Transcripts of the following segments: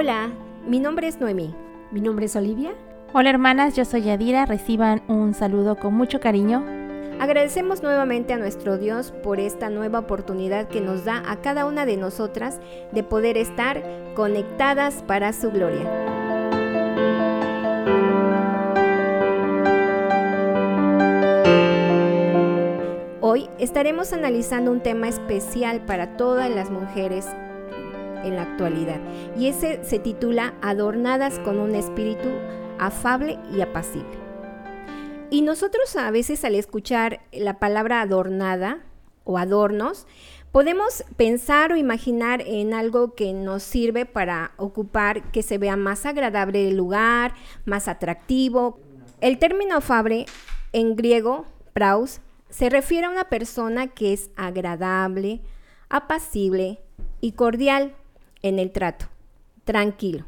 Hola, mi nombre es Noemí. Mi nombre es Olivia. Hola hermanas, yo soy Yadira. Reciban un saludo con mucho cariño. Agradecemos nuevamente a nuestro Dios por esta nueva oportunidad que nos da a cada una de nosotras de poder estar conectadas para su gloria. Hoy estaremos analizando un tema especial para todas las mujeres en la actualidad y ese se titula Adornadas con un espíritu afable y apacible. Y nosotros a veces al escuchar la palabra adornada o adornos, podemos pensar o imaginar en algo que nos sirve para ocupar que se vea más agradable el lugar, más atractivo. El término afable en griego, praus, se refiere a una persona que es agradable, apacible y cordial en el trato, tranquilo.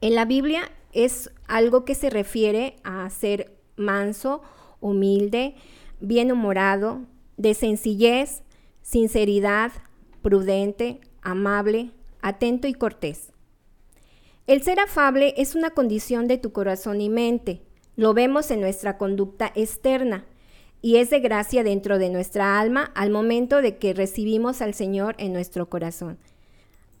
En la Biblia es algo que se refiere a ser manso, humilde, bien humorado, de sencillez, sinceridad, prudente, amable, atento y cortés. El ser afable es una condición de tu corazón y mente. Lo vemos en nuestra conducta externa y es de gracia dentro de nuestra alma al momento de que recibimos al Señor en nuestro corazón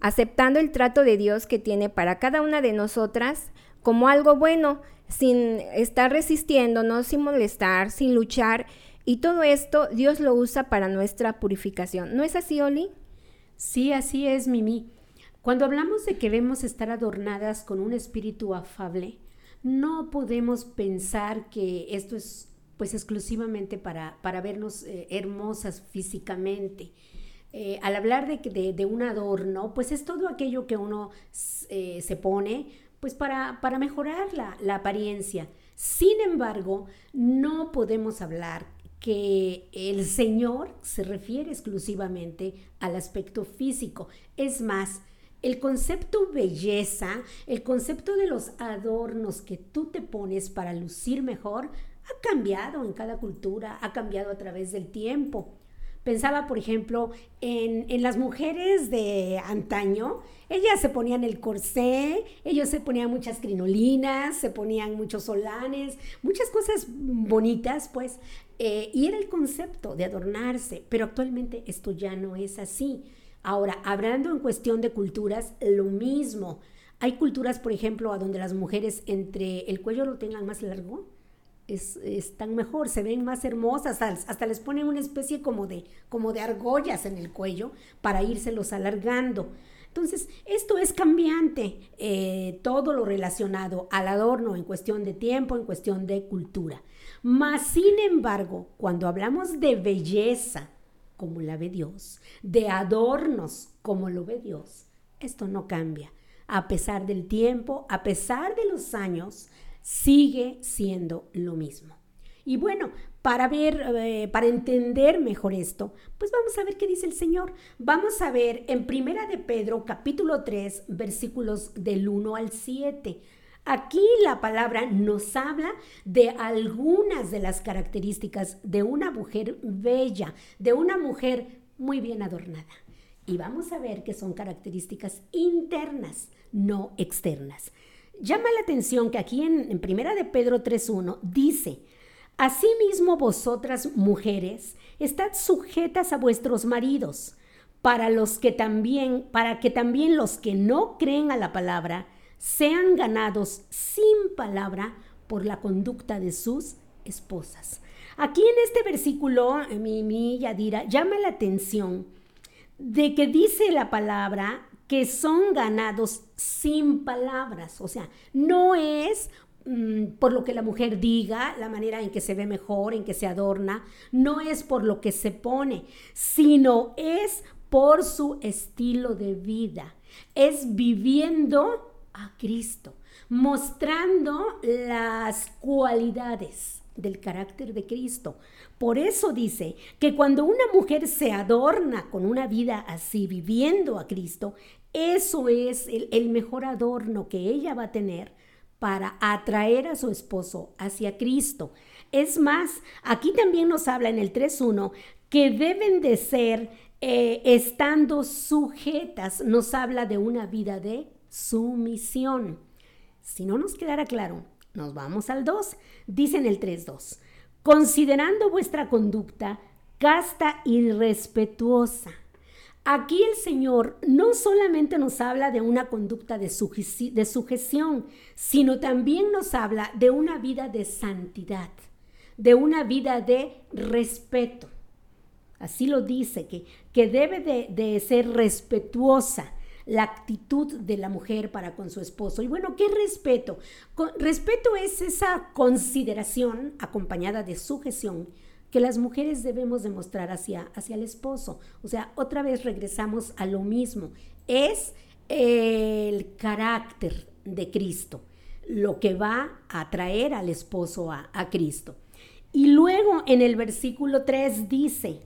aceptando el trato de Dios que tiene para cada una de nosotras como algo bueno, sin estar resistiéndonos, sin molestar, sin luchar. Y todo esto Dios lo usa para nuestra purificación. ¿No es así, Oli? Sí, así es, Mimi. Cuando hablamos de que debemos estar adornadas con un espíritu afable, no podemos pensar que esto es pues exclusivamente para, para vernos eh, hermosas físicamente. Eh, al hablar de, un adorno, pues es todo aquello que uno eh, se pone pues para, para mejorar la, la apariencia. Sin embargo, no podemos hablar que el Señor se refiere exclusivamente al aspecto físico. Es más, el concepto belleza, el concepto de los adornos que tú te pones para lucir mejor, ha cambiado en cada cultura, ha cambiado a través del tiempo. Pensaba, por ejemplo, en, las mujeres de antaño. Ellas se ponían el corsé, ellos se ponían muchas crinolinas, se ponían muchos solanes, muchas cosas bonitas, pues. Eh, y era el concepto de adornarse, pero actualmente esto ya no es así. Ahora, hablando en cuestión de culturas, lo mismo. Hay culturas, por ejemplo, a donde las mujeres entre el cuello lo tengan más largo es, están mejor, se ven más hermosas, hasta les ponen una especie como de, como de argollas en el cuello para írselos alargando. Entonces, esto es cambiante, eh, todo lo relacionado al adorno en cuestión de tiempo, en cuestión de cultura. Mas, sin embargo, cuando hablamos de belleza, como la ve Dios, de adornos, como lo ve Dios, esto no cambia. A pesar del tiempo, a pesar de los años, sigue siendo lo mismo. Y bueno, para ver, eh, para entender mejor esto, pues vamos a ver qué dice el Señor. Vamos a ver en Primera de Pedro, capítulo 3, versículos del 1 al 7. Aquí la palabra nos habla de algunas de las características de una mujer bella, de una mujer muy bien adornada. Y vamos a ver que son características internas, no externas. Llama la atención que aquí en, Primera de Pedro 3.1 dice, Asimismo vosotras mujeres, estad sujetas a vuestros maridos, para los que también, para que también los que no creen a la palabra sean ganados sin palabra por la conducta de sus esposas. Aquí en este versículo, mi, mi Yadira, llama la atención de que dice la palabra que son ganados sin palabras. O sea, no es mm, por lo que la mujer diga, la manera en que se ve mejor, en que se adorna, no es por lo que se pone, sino es por su estilo de vida. Es viviendo a Cristo, mostrando las cualidades del carácter de Cristo. Por eso dice que cuando una mujer se adorna con una vida así, viviendo a Cristo, eso es el, mejor adorno que ella va a tener para atraer a su esposo hacia Cristo. Es más, aquí también nos habla en el 3.1 que deben de ser eh, estando sujetas, nos habla de una vida de sumisión. Si no nos quedara claro, nos vamos al 2. Dice en el 3.2, considerando vuestra conducta casta y respetuosa. Aquí el Señor no solamente nos habla de una conducta de, de sujeción, sino también nos habla de una vida de santidad, de una vida de respeto. Así lo dice, que, que debe de, de ser respetuosa la actitud de la mujer para con su esposo. Y bueno, ¿qué respeto? respeto es esa consideración acompañada de sujeción que las mujeres debemos demostrar hacia, hacia el esposo. O sea, otra vez regresamos a lo mismo. Es el carácter de Cristo lo que va a traer al esposo a, a Cristo. Y luego en el versículo 3 dice,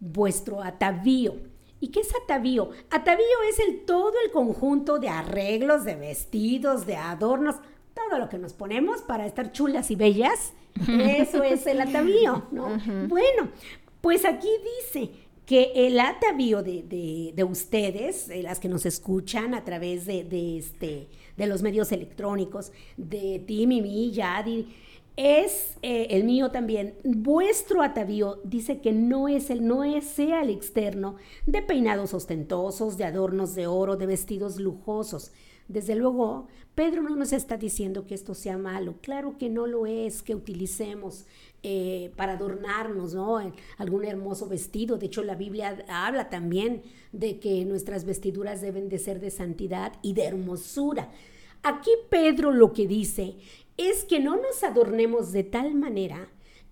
vuestro atavío. ¿Y qué es atavío? Atavío es el todo el conjunto de arreglos, de vestidos, de adornos, todo lo que nos ponemos para estar chulas y bellas. Eso es el atavío, ¿no? Bueno, pues aquí dice que el atavío de, de, ustedes, de las que nos escuchan a través de, de, este, de los medios electrónicos, de ti, Mimi, Yadi, es eh, el mío también. Vuestro atavío dice que no es el, no es, sea el externo de peinados ostentosos, de adornos de oro, de vestidos lujosos. Desde luego, Pedro no nos está diciendo que esto sea malo. Claro que no lo es, que utilicemos eh, para adornarnos, ¿no? Algún hermoso vestido. De hecho, la Biblia habla también de que nuestras vestiduras deben de ser de santidad y de hermosura. Aquí Pedro lo que dice es que no nos adornemos de tal manera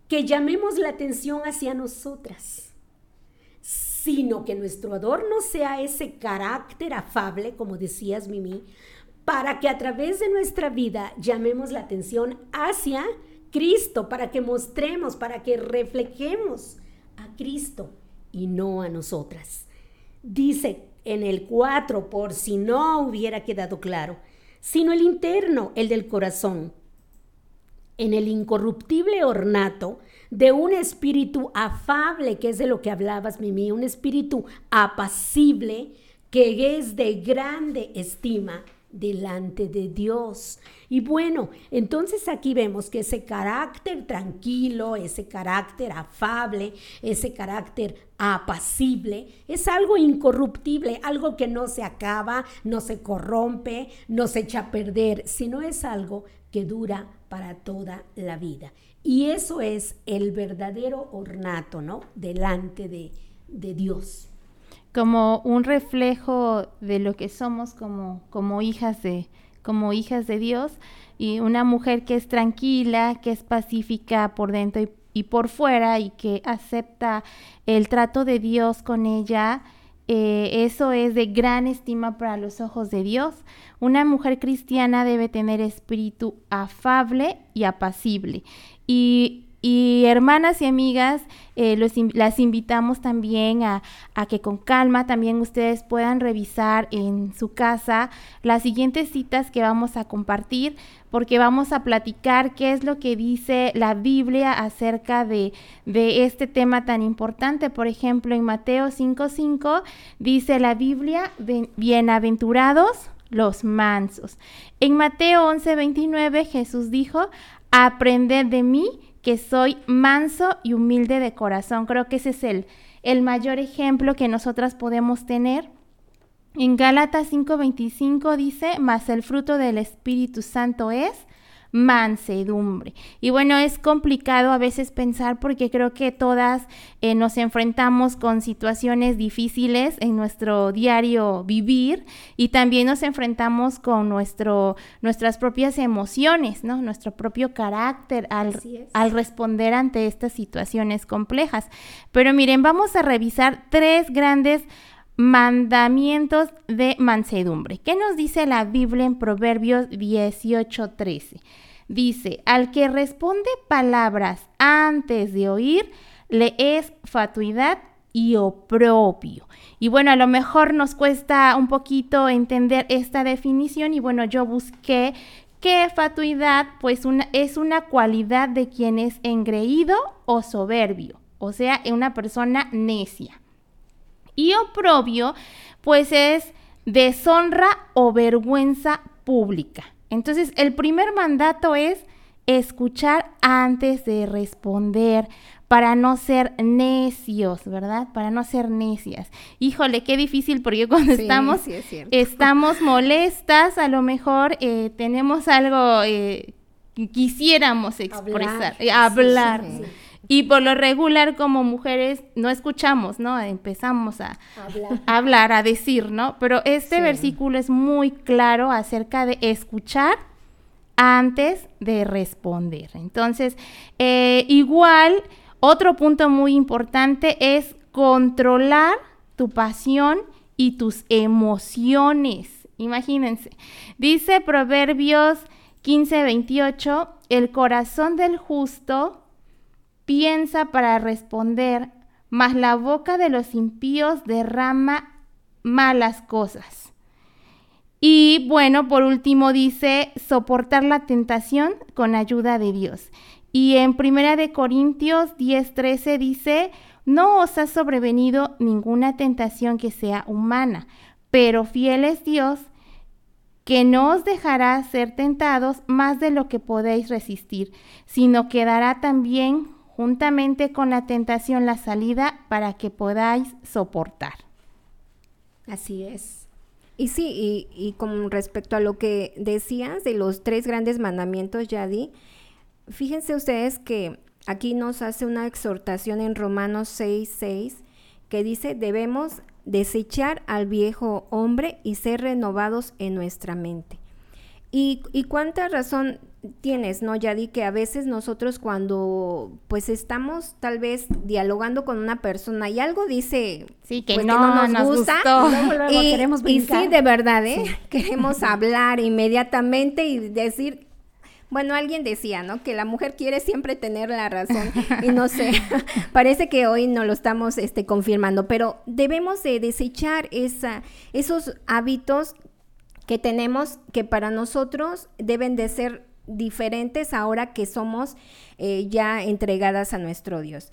que llamemos la atención hacia nosotras, sino que nuestro adorno sea ese carácter afable, como decías Mimi, para que a través de nuestra vida llamemos la atención hacia Cristo, para que mostremos, para que reflejemos a Cristo y no a nosotras. Dice en el 4, por si no hubiera quedado claro, sino el interno, el del corazón, en el incorruptible ornato de un espíritu afable, que es de lo que hablabas, Mimi, un espíritu apacible que es de grande estima delante de Dios. Y bueno, entonces aquí vemos que ese carácter tranquilo, ese carácter afable, ese carácter apacible, es algo incorruptible, algo que no se acaba, no se corrompe, no se echa a perder, sino es algo que dura para toda la vida. Y eso es el verdadero ornato, ¿no? Delante de, de Dios. Como un reflejo de lo que somos como, como hijas de, como hijas de Dios y una mujer que es tranquila, que es pacífica por dentro y, y por fuera y que acepta el trato de Dios con ella, eh, eso es de gran estima para los ojos de Dios. Una mujer cristiana debe tener espíritu afable y apacible. Y y hermanas y amigas, eh, las invitamos también a, que con calma también ustedes puedan revisar en su casa las siguientes citas que vamos a compartir, porque vamos a platicar qué es lo que dice la Biblia acerca de, este tema tan importante. Por ejemplo, en Mateo 5.5 dice la Biblia, bienaventurados los mansos. En Mateo 11.29 Jesús dijo, aprended de mí que soy manso y humilde de corazón. Creo que ese es el, el mayor ejemplo que nosotras podemos tener. En Gálatas 5:25 dice, mas el fruto del Espíritu Santo es mansedumbre. Y bueno, es complicado a veces pensar porque creo que todas eh, nos enfrentamos con situaciones difíciles en nuestro diario vivir y también nos enfrentamos con nuestro, nuestras propias emociones, ¿no? Nuestro propio carácter al, al responder ante estas situaciones complejas. Pero miren, vamos a revisar tres grandes mandamientos de mansedumbre. ¿Qué nos dice la Biblia en Proverbios 18:13? Dice, al que responde palabras antes de oír, le es fatuidad y oprobio. Y bueno, a lo mejor nos cuesta un poquito entender esta definición y bueno, yo busqué que fatuidad pues es una cualidad de quien es engreído o soberbio, o sea, una persona necia. Y oprobio, pues es deshonra o vergüenza pública. Entonces, el primer mandato es escuchar antes de responder, para no ser necios, ¿verdad? Para no ser necias. Híjole, qué difícil porque cuando estamos, estamos molestas, a lo mejor eh, tenemos algo eh, que quisiéramos expresar, hablar. Eh, y por lo regular como mujeres no escuchamos, ¿no? Empezamos a hablar, a decir, ¿no? Pero este versículo es muy claro acerca de escuchar antes de responder. Entonces, igual otro punto muy importante es controlar tu pasión y tus emociones. Imagínense. Dice Proverbios 15:28, el corazón del justo piensa para responder, mas la boca de los impíos derrama malas cosas. Y bueno, por último dice, soportar la tentación con ayuda de Dios. Y en Primera de Corintios 10:13 dice, no os ha sobrevenido ninguna tentación que sea humana, pero fiel es Dios, que no os dejará ser tentados más de lo que podéis resistir, sino que dará también juntamente con la tentación la salida para que podáis soportar. Así es. Y sí, y, con respecto a lo que decías de los tres grandes mandamientos, Yadi, Fíjense ustedes que aquí nos hace una exhortación en Romanos 6, 6, que dice, debemos desechar al viejo hombre y ser renovados en nuestra mente. Y, cuánta razón tienes, ¿no, Yadi? Que a veces nosotros cuando pues estamos tal vez dialogando con una persona y algo dice sí, que, pues, no, nos, gusta y, queremos y, sí, de verdad, ¿eh? Queremos hablar inmediatamente y decir, bueno, alguien decía, ¿no? Que la mujer quiere siempre tener la razón y no sé, parece que hoy no lo estamos este, confirmando, pero debemos de desechar esa, esos hábitos que tenemos que para nosotros deben de ser diferentes ahora que somos eh, ya entregadas a nuestro Dios.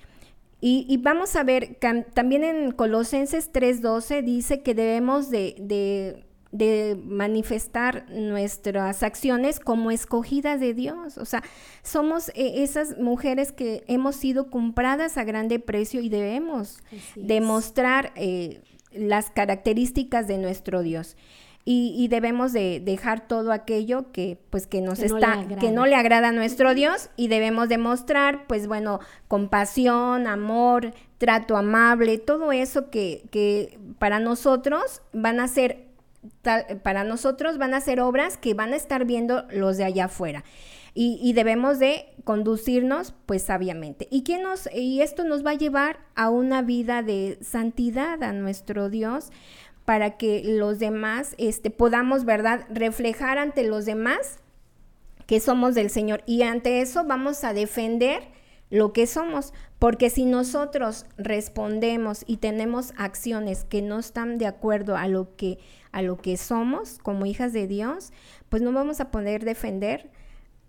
Y, vamos a ver, también en Colosenses 3:12 dice que debemos de de manifestar nuestras acciones como escogidas de Dios. O sea, somos eh, esas mujeres que hemos sido compradas a grande precio y debemos demostrar eh, las características de nuestro Dios. Y, debemos de dejar todo aquello que pues que nos está que no le agrada a nuestro Dios y debemos demostrar pues bueno compasión amor trato amable todo eso que, que para nosotros van a ser para nosotros van a ser obras que van a estar viendo los de allá afuera. Y, debemos de conducirnos pues sabiamente. ¿Y, quién nos, y esto nos va a llevar a una vida de santidad a nuestro Dios para que los demás este, podamos, ¿verdad?, reflejar ante los demás que somos del Señor. Y ante eso vamos a defender lo que somos, porque si nosotros respondemos y tenemos acciones que no están de acuerdo a lo que a lo que somos como hijas de Dios, pues no vamos a poder defender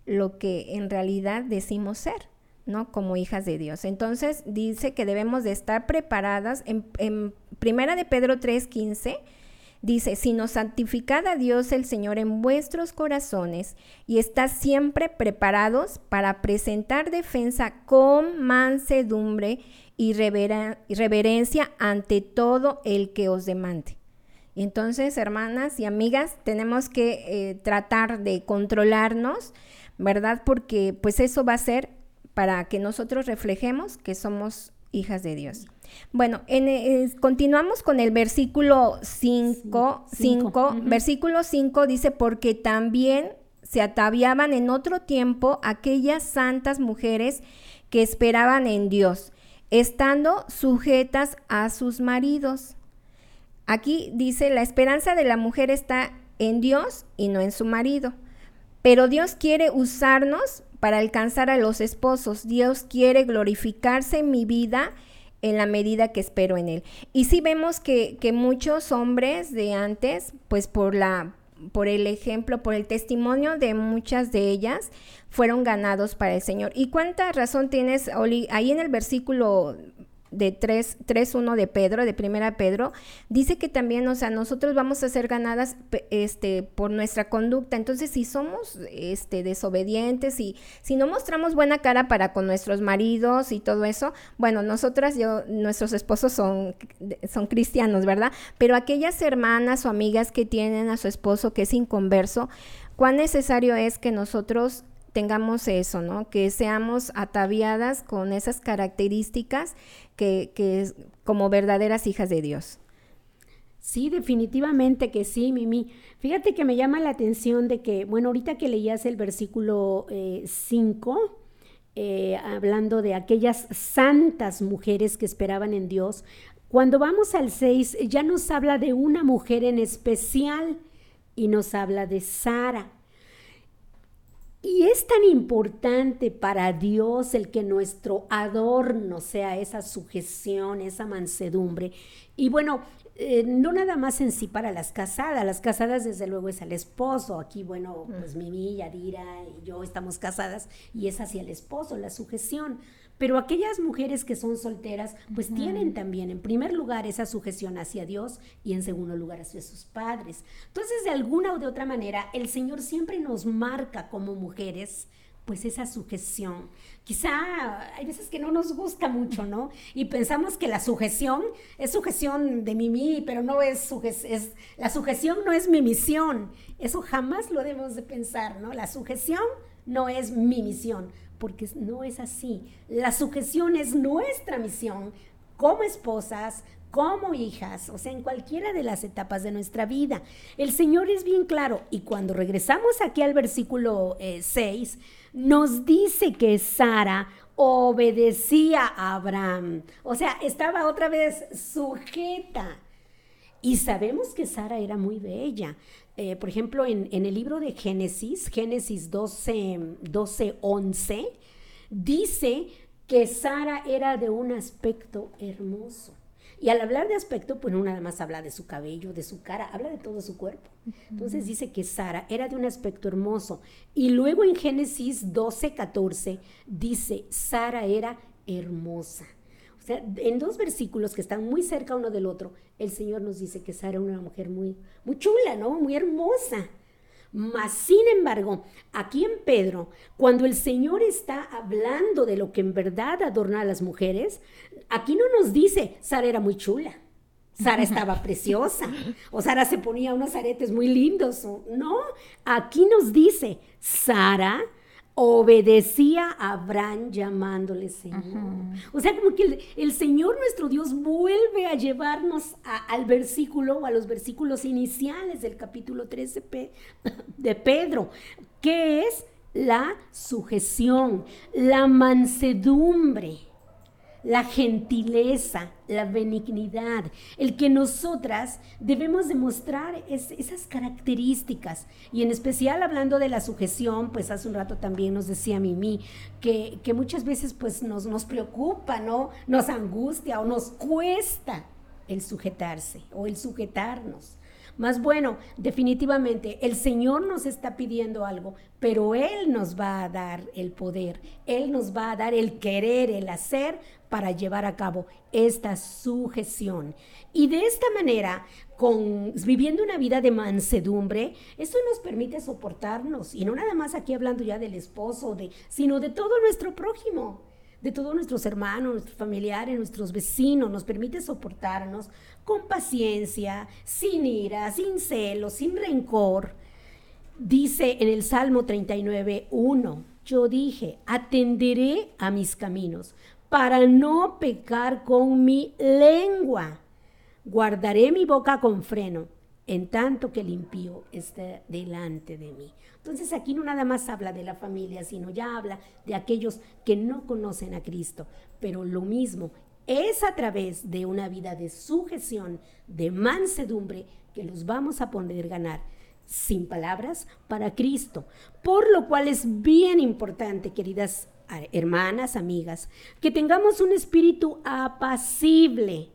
lo que en realidad decimos ser, ¿no? Como hijas de Dios. Entonces dice que debemos de estar preparadas. En, Primera de Pedro 3:15 dice, sino santificad a Dios el Señor en vuestros corazones y está siempre preparados para presentar defensa con mansedumbre y reverencia ante todo el que os demande. Entonces, hermanas y amigas, tenemos que eh, tratar de controlarnos, ¿verdad? Porque pues eso va a ser para que nosotros reflejemos que somos hijas de Dios. Bueno, en, continuamos con el versículo 5. 5, Versículo 5 dice, porque también se ataviaban en otro tiempo aquellas santas mujeres que esperaban en Dios, estando sujetas a sus maridos Aquí dice, la esperanza de la mujer está en Dios y no en su marido. Pero Dios quiere usarnos para alcanzar a los esposos. Dios quiere glorificarse en mi vida en la medida que espero en Él. Y sí vemos que, muchos hombres de antes, pues por la por el ejemplo, por el testimonio de muchas de ellas, fueron ganados para el Señor. ¿Y cuánta razón tienes, Oli? Ahí en el versículo de 3.1 de Pedro, de primera Pedro, dice que también, o sea, nosotros vamos a ser ganadas este, por nuestra conducta. Entonces, si somos este, desobedientes y si no mostramos buena cara para con nuestros maridos y todo eso, bueno, nosotras, yo, nuestros esposos son, son cristianos, ¿verdad? Pero aquellas hermanas o amigas que tienen a su esposo que es inconverso, cuán necesario es que nosotros tengamos eso, ¿no? Que seamos ataviadas con esas características que, como verdaderas hijas de Dios. Sí, definitivamente que sí, Mimi. Fíjate que me llama la atención de que, bueno, ahorita que leías el versículo 5, eh, eh, hablando de aquellas santas mujeres que esperaban en Dios, cuando vamos al 6 ya nos habla de una mujer en especial y nos habla de Sara. Y es tan importante para Dios el que nuestro adorno sea esa sujeción, esa mansedumbre. Y bueno, eh, no nada más en sí para las casadas, las casadas desde luego es al esposo, aquí bueno, pues Mimi, Yadira y yo estamos casadas y es hacia el esposo, la sujeción, pero aquellas mujeres que son solteras, pues tienen también, en primer lugar, esa sujeción hacia Dios y en segundo lugar hacia sus padres. Entonces, de alguna o de otra manera, el Señor siempre nos marca como mujeres pues esa sujeción. Quizá hay veces que no nos gusta mucho, ¿no? Y pensamos que la sujeción es sujeción de mí, pero no es, sujeción, es la sujeción no es mi misión. Eso jamás lo debemos de pensar, ¿no? La sujeción no es mi misión porque no es así. La sujeción es nuestra misión como esposas, como hijas, o sea, en cualquiera de las etapas de nuestra vida. El Señor es bien claro y cuando regresamos aquí al versículo 6, eh, nos dice que Sara obedecía a Abraham, o sea, estaba otra vez sujeta. Y sabemos que Sara era muy bella. Eh, por ejemplo, en, el libro de Génesis, Génesis 12, 12, 11, dice que Sara era de un aspecto hermoso. Y al hablar de aspecto, pues no nada más habla de su cabello, de su cara, habla de todo su cuerpo. Entonces dice que Sara era de un aspecto hermoso. Y luego en Génesis 12, 14 dice, Sara era hermosa. O sea, en dos versículos que están muy cerca uno del otro, el Señor nos dice que Sara era una mujer muy, muy chula, ¿no? Muy hermosa. Mas, sin embargo, aquí en Pedro, cuando el Señor está hablando de lo que en verdad adorna a las mujeres, aquí no nos dice, Sara era muy chula. Sara estaba preciosa, o Sara se ponía unos aretes muy lindos. No, aquí nos dice, Sara obedecía a Abraham llamándole Señor. O sea, como que el, Señor nuestro Dios vuelve a llevarnos al versículo o a los versículos iniciales del capítulo 13 de Pedro, que es la sujeción, la mansedumbre la gentileza, la benignidad, el que nosotras debemos demostrar esas características. Y en especial hablando de la sujeción, pues hace un rato también nos decía Mimi que, que muchas veces pues nos, nos preocupa, ¿no? Nos angustia o nos cuesta el sujetarse o el sujetarnos. Más bueno, definitivamente, el Señor nos está pidiendo algo, pero Él nos va a dar el poder, Él nos va a dar el querer, el hacer para llevar a cabo esta sujeción. Y de esta manera, viviendo una vida de mansedumbre, esto nos permite soportarnos, y no nada más aquí hablando ya del esposo, de, sino de todo nuestro prójimo de todos nuestros hermanos, nuestros familiares, nuestros vecinos, nos permite soportarnos con paciencia, sin ira, sin celo, sin rencor. Dice en el Salmo 39, 1, yo dije, atenderé a mis caminos para no pecar con mi lengua. Guardaré mi boca con freno, en tanto que el impío esté delante de mí. Entonces aquí no nada más habla de la familia, sino ya habla de aquellos que no conocen a Cristo. Pero lo mismo es a través de una vida de sujeción, de mansedumbre, que los vamos a poder ganar sin palabras para Cristo. Por lo cual es bien importante, queridas hermanas, amigas, que tengamos un espíritu apacible,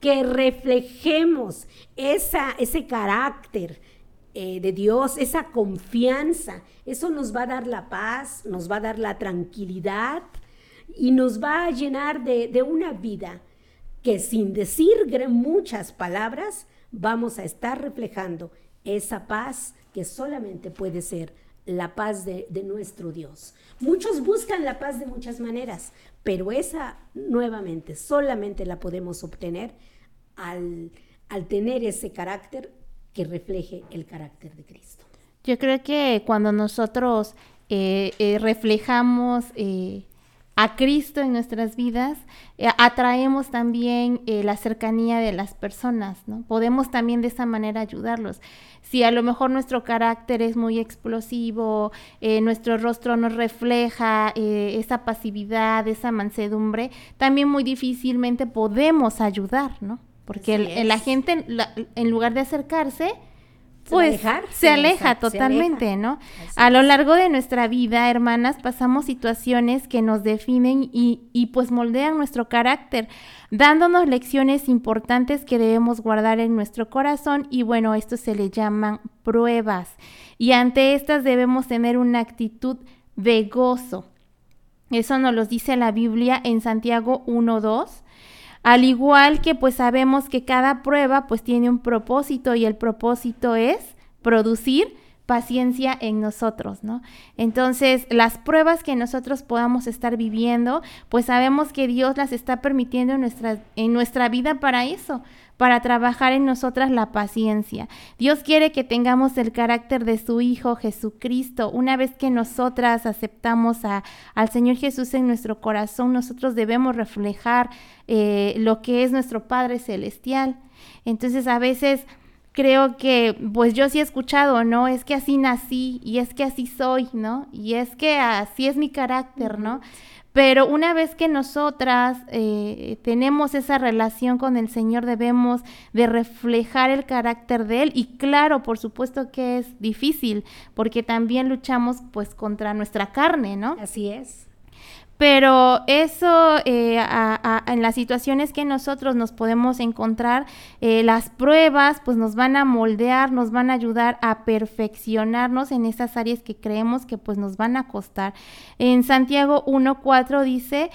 que reflejemos esa, ese carácter, eh, de Dios, esa confianza, eso nos va a dar la paz, nos va a dar la tranquilidad y nos va a llenar de, una vida que sin decir muchas palabras vamos a estar reflejando esa paz que solamente puede ser la paz de, nuestro Dios. Muchos buscan la paz de muchas maneras, pero esa nuevamente solamente la podemos obtener al, tener ese carácter que refleje el carácter de Cristo. Yo creo que cuando nosotros eh, eh, reflejamos eh, a Cristo en nuestras vidas, eh, atraemos también eh, la cercanía de las personas, ¿no? Podemos también de esa manera ayudarlos. Si a lo mejor nuestro carácter es muy explosivo, eh, nuestro rostro nos refleja esa pasividad, esa mansedumbre, también muy difícilmente podemos ayudar, ¿no? Porque la gente, en lugar de acercarse, pues se aleja totalmente, ¿no? a lo largo de nuestra vida, hermanas, pasamos situaciones que nos definen y, y pues moldean nuestro carácter, dándonos lecciones importantes que debemos guardar en nuestro corazón y bueno, esto se le llaman pruebas. Y ante estas debemos tener una actitud de gozo. Eso nos lo dice la Biblia en Santiago 1.2 al igual que pues sabemos que cada prueba pues tiene un propósito y el propósito es producir paciencia en nosotros, ¿no? Entonces, las pruebas que nosotros podamos estar viviendo, pues sabemos que Dios las está permitiendo en nuestra, en nuestra vida para eso, para trabajar en nosotras la paciencia. Dios quiere que tengamos el carácter de su Hijo Jesucristo. Una vez que nosotras aceptamos al Señor Jesús en nuestro corazón, nosotros debemos reflejar eh, lo que es nuestro Padre Celestial. Entonces a veces creo que, pues yo sí he escuchado, ¿no? Es que así nací y es que así soy, ¿no? Y es que así es mi carácter, ¿no? Pero una vez que nosotras eh, tenemos esa relación con el Señor, debemos de reflejar el carácter de Él. Y claro, por supuesto que es difícil, porque también luchamos pues contra nuestra carne, ¿no? Así es. Pero eso, eh, en las situaciones que nosotros nos podemos encontrar, eh, las pruebas pues nos van a moldear, nos van a ayudar a perfeccionarnos en esas áreas que creemos que pues nos van a costar. En Santiago 1.4 dice,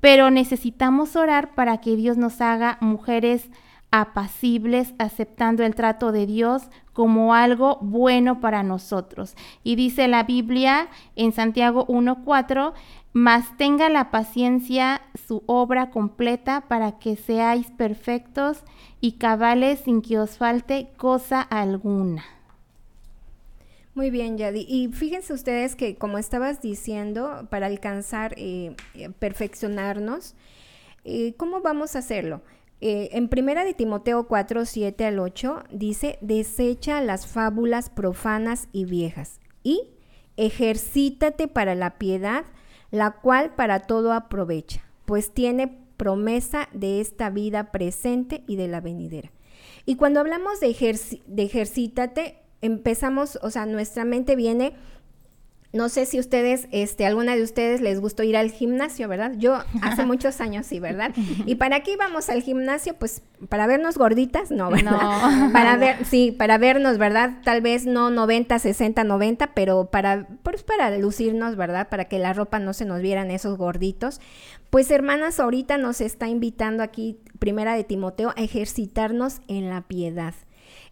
pero necesitamos orar para que Dios nos haga mujeres apacibles, aceptando el trato de Dios como algo bueno para nosotros. Y dice la Biblia en Santiago 1.4, mas tenga la paciencia su obra completa para que seáis perfectos y cabales sin que os falte cosa alguna. Muy bien, Yadi. Y fíjense ustedes que, como estabas diciendo, para alcanzar, eh, eh, perfeccionarnos, eh, ¿cómo vamos a hacerlo? En primera de Timoteo 4, 7 al 8 dice, desecha las fábulas profanas y viejas y ejercítate para la piedad, la cual para todo aprovecha, pues tiene promesa de esta vida presente y de la venidera. Y cuando hablamos de, de ejercítate, empezamos, o sea, nuestra mente viene no sé si ustedes, este, alguna de ustedes les gustó ir al gimnasio, ¿verdad? Yo hace muchos años sí, ¿verdad? ¿Y para qué íbamos al gimnasio? Pues para vernos gorditas, no, ¿verdad? No. Para ver, sí, para vernos, ¿verdad? Tal vez no 90, 60, 90, pero para, pues para lucirnos, ¿verdad? Para que la ropa no se nos vieran esos gorditos. Pues hermanas, ahorita nos está invitando aquí, primera de Timoteo, a ejercitarnos en la piedad.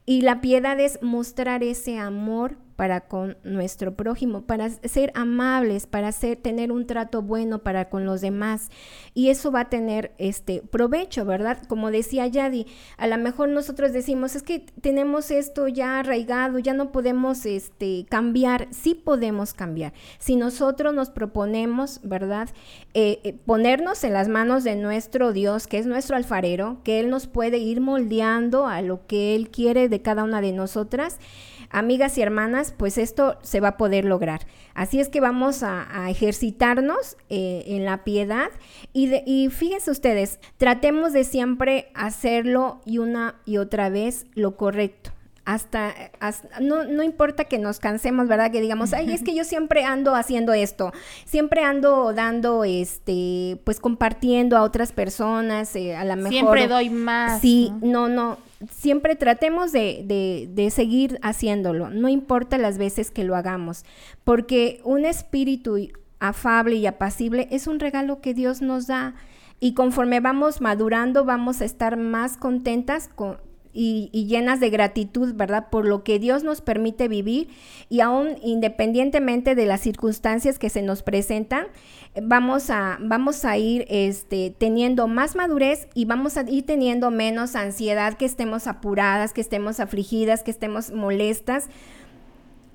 Y la piedad es mostrar ese amor para con nuestro prójimo, para ser amables, para ser, tener un trato bueno para con los demás. Y eso va a tener este provecho, ¿verdad? Como decía Yadi, a lo mejor nosotros decimos, es que tenemos esto ya arraigado, ya no podemos este, cambiar. Sí podemos cambiar. Si nosotros nos proponemos, ¿verdad? Eh, eh, ponernos en las manos de nuestro Dios, que es nuestro alfarero, que Él nos puede ir moldeando a lo que Él quiere de cada una de nosotras amigas y hermanas, pues esto se va a poder lograr. Así es que vamos a, ejercitarnos eh, en la piedad y, y fíjense ustedes, tratemos de siempre hacerlo y una y otra vez lo correcto hasta, no, no, importa que nos cansemos, ¿verdad? Que digamos, ay, es que yo siempre ando haciendo esto, siempre ando dando, este, pues compartiendo a otras personas, eh, a la mejor. Siempre doy más. Sí, no, no, siempre tratemos de, de, de seguir haciéndolo, no importa las veces que lo hagamos, porque un espíritu afable y apacible es un regalo que Dios nos da. Y conforme vamos madurando vamos a estar más contentas con, y, llenas de gratitud, ¿verdad? Por lo que Dios nos permite vivir y aún independientemente de las circunstancias que se nos presentan, vamos a, vamos a ir este, teniendo más madurez y vamos a ir teniendo menos ansiedad, que estemos apuradas, que estemos afligidas, que estemos molestas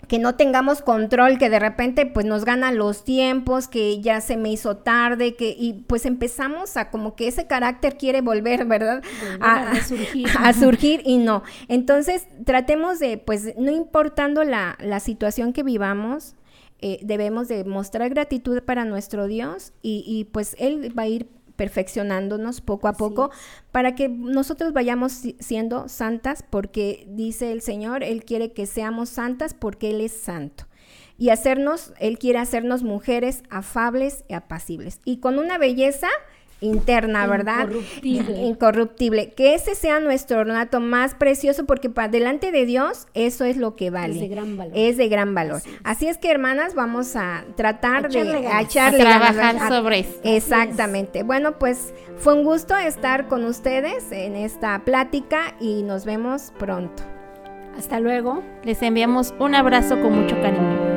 que no tengamos control, que de repente pues nos ganan los tiempos, que ya se me hizo tarde, que y pues empezamos a como que ese carácter quiere volver, ¿verdad? A, surgir. A surgir y no. Entonces tratemos de pues no importando la, la situación que vivamos, eh, debemos de mostrar gratitud para nuestro Dios y, y pues Él va a ir perfeccionándonos poco a poco para que nosotros vayamos siendo santas porque dice el Señor, Él quiere que seamos santas porque Él es santo. Y hacernos, Él quiere hacernos mujeres afables y apacibles. Y con una belleza interna, ¿verdad? Incorruptible. Incorruptible. Que ese sea nuestro ornato más precioso porque para delante de Dios eso es lo que vale. Es de gran valor. Es de gran valor. Así es, que, hermanas, vamos a tratar de a echarle trabajar sobre eso. Exactamente. Bueno, pues fue un gusto estar con ustedes en esta plática y nos vemos pronto. Hasta luego. Les enviamos un abrazo con mucho cariño.